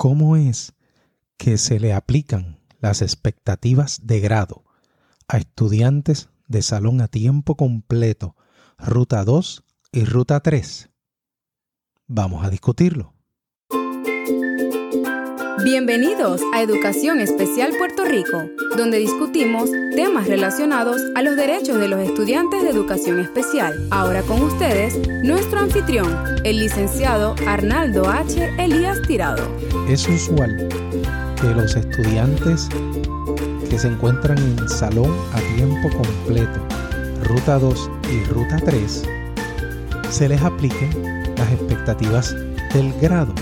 cómo es que se le aplican las expectativas de grado a estudiantes de salón a tiempo completo, ruta 2 y ruta 3. Vamos a discutirlo. Bienvenidos a Educación Especial Puerto Rico, donde discutimos temas relacionados a los derechos de los estudiantes de educación especial. Ahora con ustedes, nuestro anfitrión, el licenciado Arnaldo H. Elías Tirado. Es usual que los estudiantes que se encuentran en salón a tiempo completo, ruta 2 y ruta 3, se les apliquen las expectativas del grado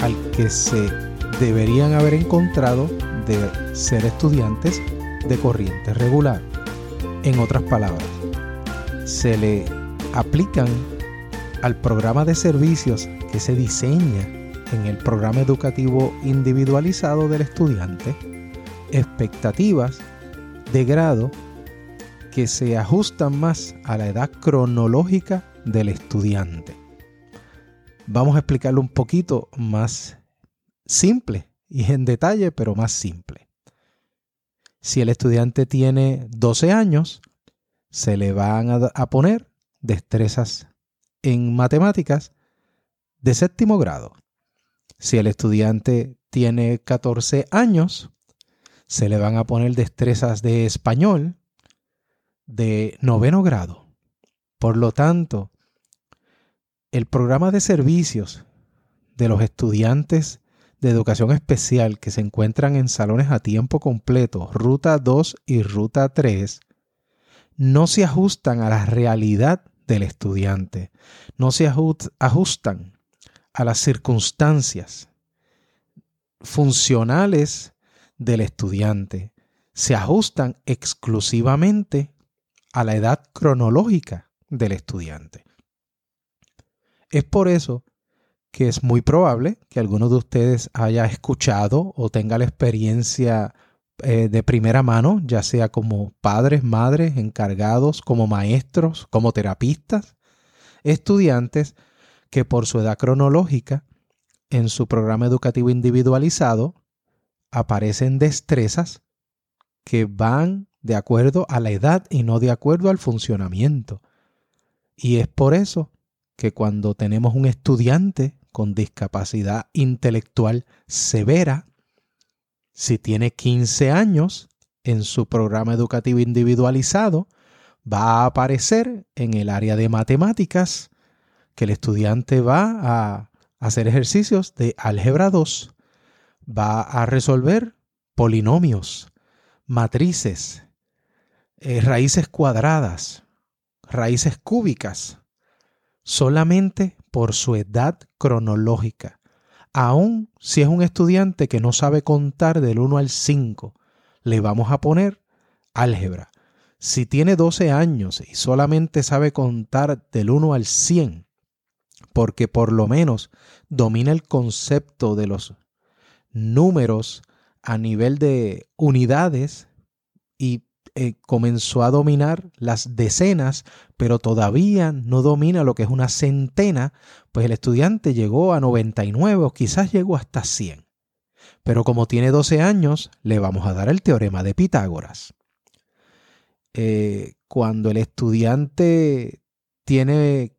al que se deberían haber encontrado de ser estudiantes de corriente regular. En otras palabras, se le aplican al programa de servicios que se diseña en el programa educativo individualizado del estudiante expectativas de grado que se ajustan más a la edad cronológica del estudiante. Vamos a explicarlo un poquito más simple y en detalle, pero más simple. Si el estudiante tiene 12 años, se le van a, poner destrezas en matemáticas de séptimo grado. Si el estudiante tiene 14 años, se le van a poner destrezas de español de noveno grado. Por lo tanto, el programa de servicios de los estudiantes de educación especial que se encuentran en salones a tiempo completo, ruta 2 y ruta 3, no se ajustan a la realidad del estudiante, no se ajustan a las circunstancias funcionales del estudiante, se ajustan exclusivamente a la edad cronológica del estudiante. Es por eso que es muy probable que alguno de ustedes haya escuchado o tenga la experiencia eh, de primera mano, ya sea como padres, madres, encargados, como maestros, como terapistas, estudiantes que por su edad cronológica en su programa educativo individualizado aparecen destrezas que van de acuerdo a la edad y no de acuerdo al funcionamiento. Y es por eso que cuando tenemos un estudiante con discapacidad intelectual severa, si tiene 15 años en su programa educativo individualizado, va a aparecer en el área de matemáticas que el estudiante va a hacer ejercicios de álgebra 2, va a resolver polinomios, matrices, eh, raíces cuadradas, raíces cúbicas, solamente por su edad cronológica, aun si es un estudiante que no sabe contar del 1 al 5, le vamos a poner álgebra. Si tiene 12 años y solamente sabe contar del 1 al 100, porque por lo menos domina el concepto de los números a nivel de unidades y eh, comenzó a dominar las decenas, pero todavía no domina lo que es una centena, pues el estudiante llegó a 99 o quizás llegó hasta 100. Pero como tiene 12 años, le vamos a dar el teorema de Pitágoras. Eh, cuando el estudiante tiene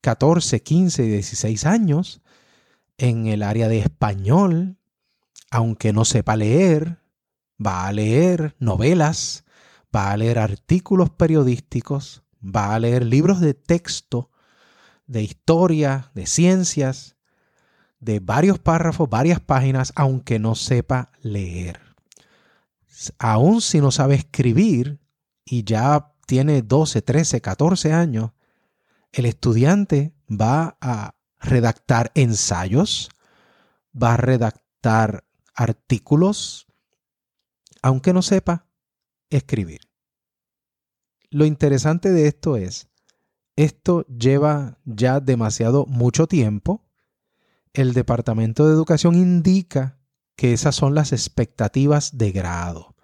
14, 15, 16 años, en el área de español, aunque no sepa leer, va a leer novelas, va a leer artículos periodísticos, va a leer libros de texto, de historia, de ciencias, de varios párrafos, varias páginas, aunque no sepa leer. Aún si no sabe escribir y ya tiene 12, 13, 14 años, el estudiante va a redactar ensayos, va a redactar artículos, aunque no sepa escribir. Lo interesante de esto es, esto lleva ya demasiado mucho tiempo. El Departamento de Educación indica que esas son las expectativas de grado.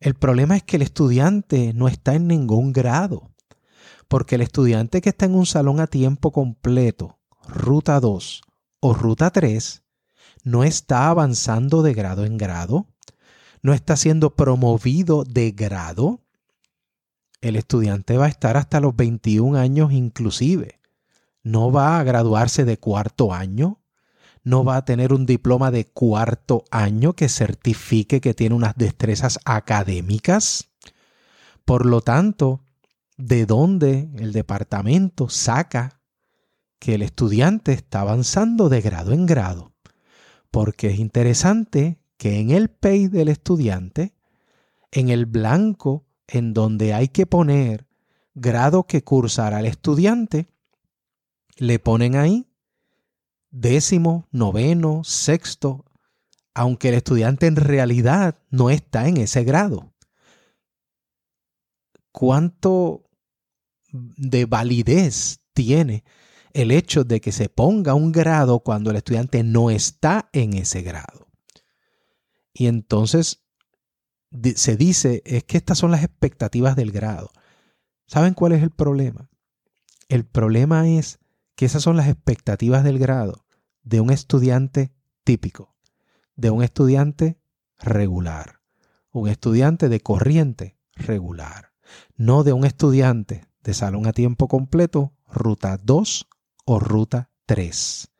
El problema es que el estudiante no está en ningún grado, porque el estudiante que está en un salón a tiempo completo, ruta 2 o ruta 3, no está avanzando de grado en grado, no está siendo promovido de grado, el estudiante va a estar hasta los 21 años inclusive. No va a graduarse de cuarto año, no va a tener un diploma de cuarto año que certifique que tiene unas destrezas académicas. Por lo tanto, ¿de dónde el departamento saca que el estudiante está avanzando de grado en grado? Porque es interesante que en el pay del estudiante, en el blanco en donde hay que poner grado que cursará el estudiante, le ponen ahí décimo, noveno, sexto, aunque el estudiante en realidad no está en ese grado. ¿Cuánto de validez tiene el hecho de que se ponga un grado cuando el estudiante no está en ese grado? Y entonces se dice es que estas son las expectativas del grado. ¿Saben cuál es el problema? El problema es que esas son las expectativas del grado de un estudiante típico, de un estudiante regular, un estudiante de corriente regular, no de un estudiante de salón a tiempo completo, ruta 2 o ruta 3.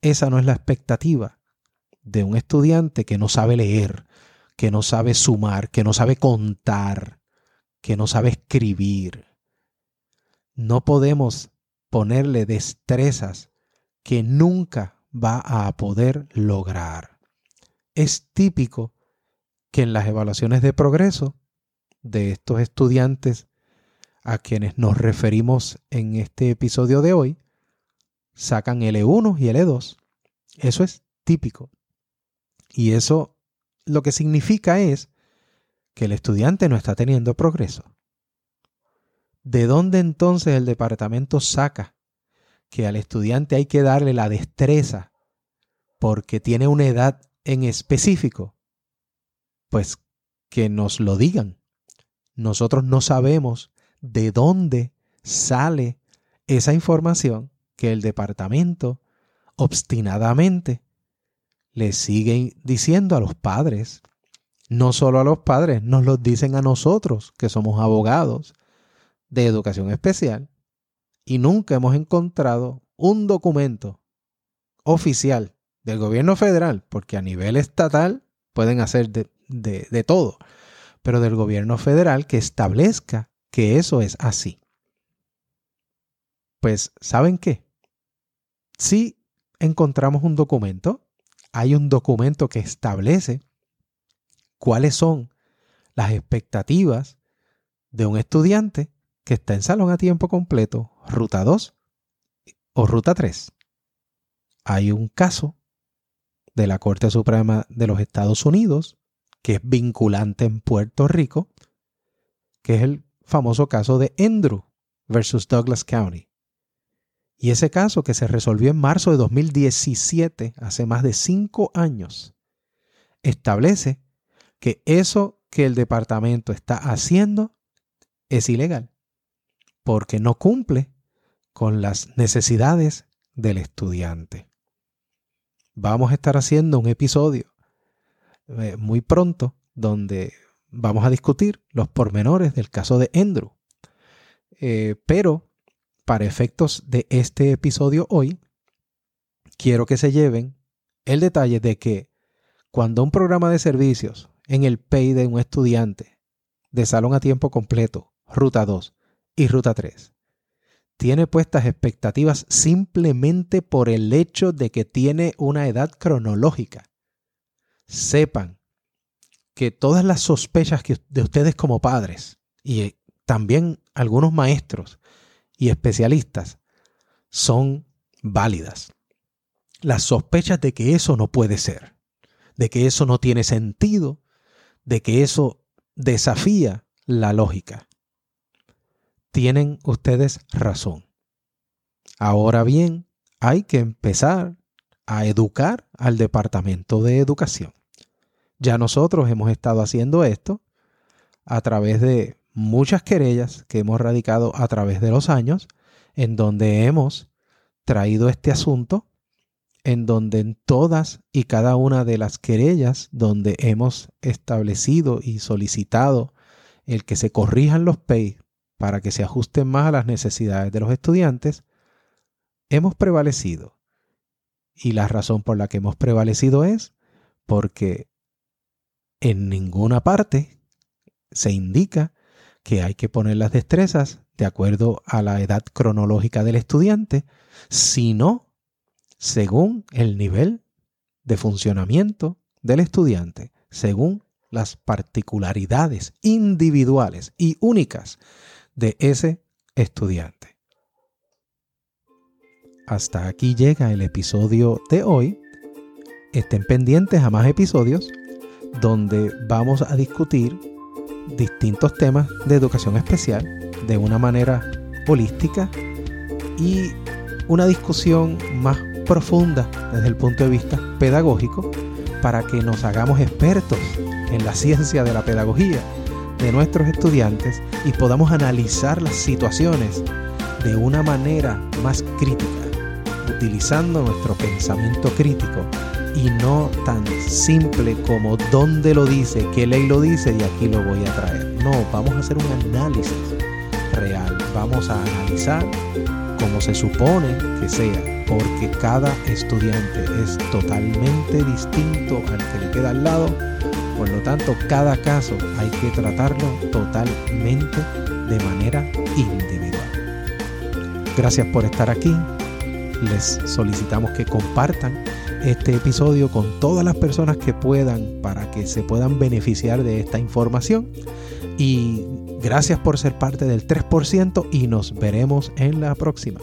Esa no es la expectativa de un estudiante que no sabe leer, que no sabe sumar, que no sabe contar, que no sabe escribir. No podemos ponerle destrezas que nunca va a poder lograr. Es típico que en las evaluaciones de progreso de estos estudiantes a quienes nos referimos en este episodio de hoy, sacan L1 y L2. Eso es típico. Y eso lo que significa es que el estudiante no está teniendo progreso. ¿De dónde entonces el departamento saca que al estudiante hay que darle la destreza porque tiene una edad en específico, pues que nos lo digan. Nosotros no sabemos de dónde sale esa información que el departamento obstinadamente le sigue diciendo a los padres. No solo a los padres, nos lo dicen a nosotros, que somos abogados de educación especial, y nunca hemos encontrado un documento oficial del gobierno federal, porque a nivel estatal pueden hacer de, de, todo, pero del gobierno federal que establezca que eso es así. Pues, ¿saben qué? Si encontramos un documento, hay un documento que establece cuáles son las expectativas de un estudiante que está en salón a tiempo completo, ruta 2 o ruta 3. Hay un caso de la Corte Suprema de los Estados Unidos que es vinculante en Puerto Rico, que es el famoso caso de Andrew versus Douglas County. Y ese caso que se resolvió en marzo de 2017, hace más de cinco años, establece que eso que el departamento está haciendo es ilegal porque no cumple con las necesidades del estudiante. Vamos a estar haciendo un episodio eh, muy pronto donde vamos a discutir los pormenores del caso de Andrew. Eh, pero para efectos de este episodio hoy, quiero que se lleven el detalle de que cuando un programa de servicios en el PEI de un estudiante de salón a tiempo completo, ruta 2, y Ruta 3. Tiene puestas expectativas simplemente por el hecho de que tiene una edad cronológica. Sepan que todas las sospechas de ustedes como padres y también algunos maestros y especialistas son válidas. Las sospechas de que eso no puede ser, de que eso no tiene sentido, de que eso desafía la lógica tienen ustedes razón. Ahora bien, hay que empezar a educar al Departamento de Educación. Ya nosotros hemos estado haciendo esto a través de muchas querellas que hemos radicado a través de los años, en donde hemos traído este asunto en donde en todas y cada una de las querellas donde hemos establecido y solicitado el que se corrijan los PEI para que se ajusten más a las necesidades de los estudiantes, hemos prevalecido. Y la razón por la que hemos prevalecido es porque en ninguna parte se indica que hay que poner las destrezas de acuerdo a la edad cronológica del estudiante, sino según el nivel de funcionamiento del estudiante, según las particularidades individuales y únicas de ese estudiante. Hasta aquí llega el episodio de hoy. Estén pendientes a más episodios donde vamos a discutir distintos temas de educación especial de una manera holística y una discusión más profunda desde el punto de vista pedagógico para que nos hagamos expertos en la ciencia de la pedagogía de nuestros estudiantes y podamos analizar las situaciones de una manera más crítica, utilizando nuestro pensamiento crítico y no tan simple como dónde lo dice, qué ley lo dice y aquí lo voy a traer. No, vamos a hacer un análisis real, vamos a analizar como se supone que sea, porque cada estudiante es totalmente distinto al que le queda al lado, por lo tanto cada caso hay que tratarlo totalmente de manera individual. Gracias por estar aquí, les solicitamos que compartan este episodio con todas las personas que puedan para que se puedan beneficiar de esta información. Y gracias por ser parte del 3% y nos veremos en la próxima.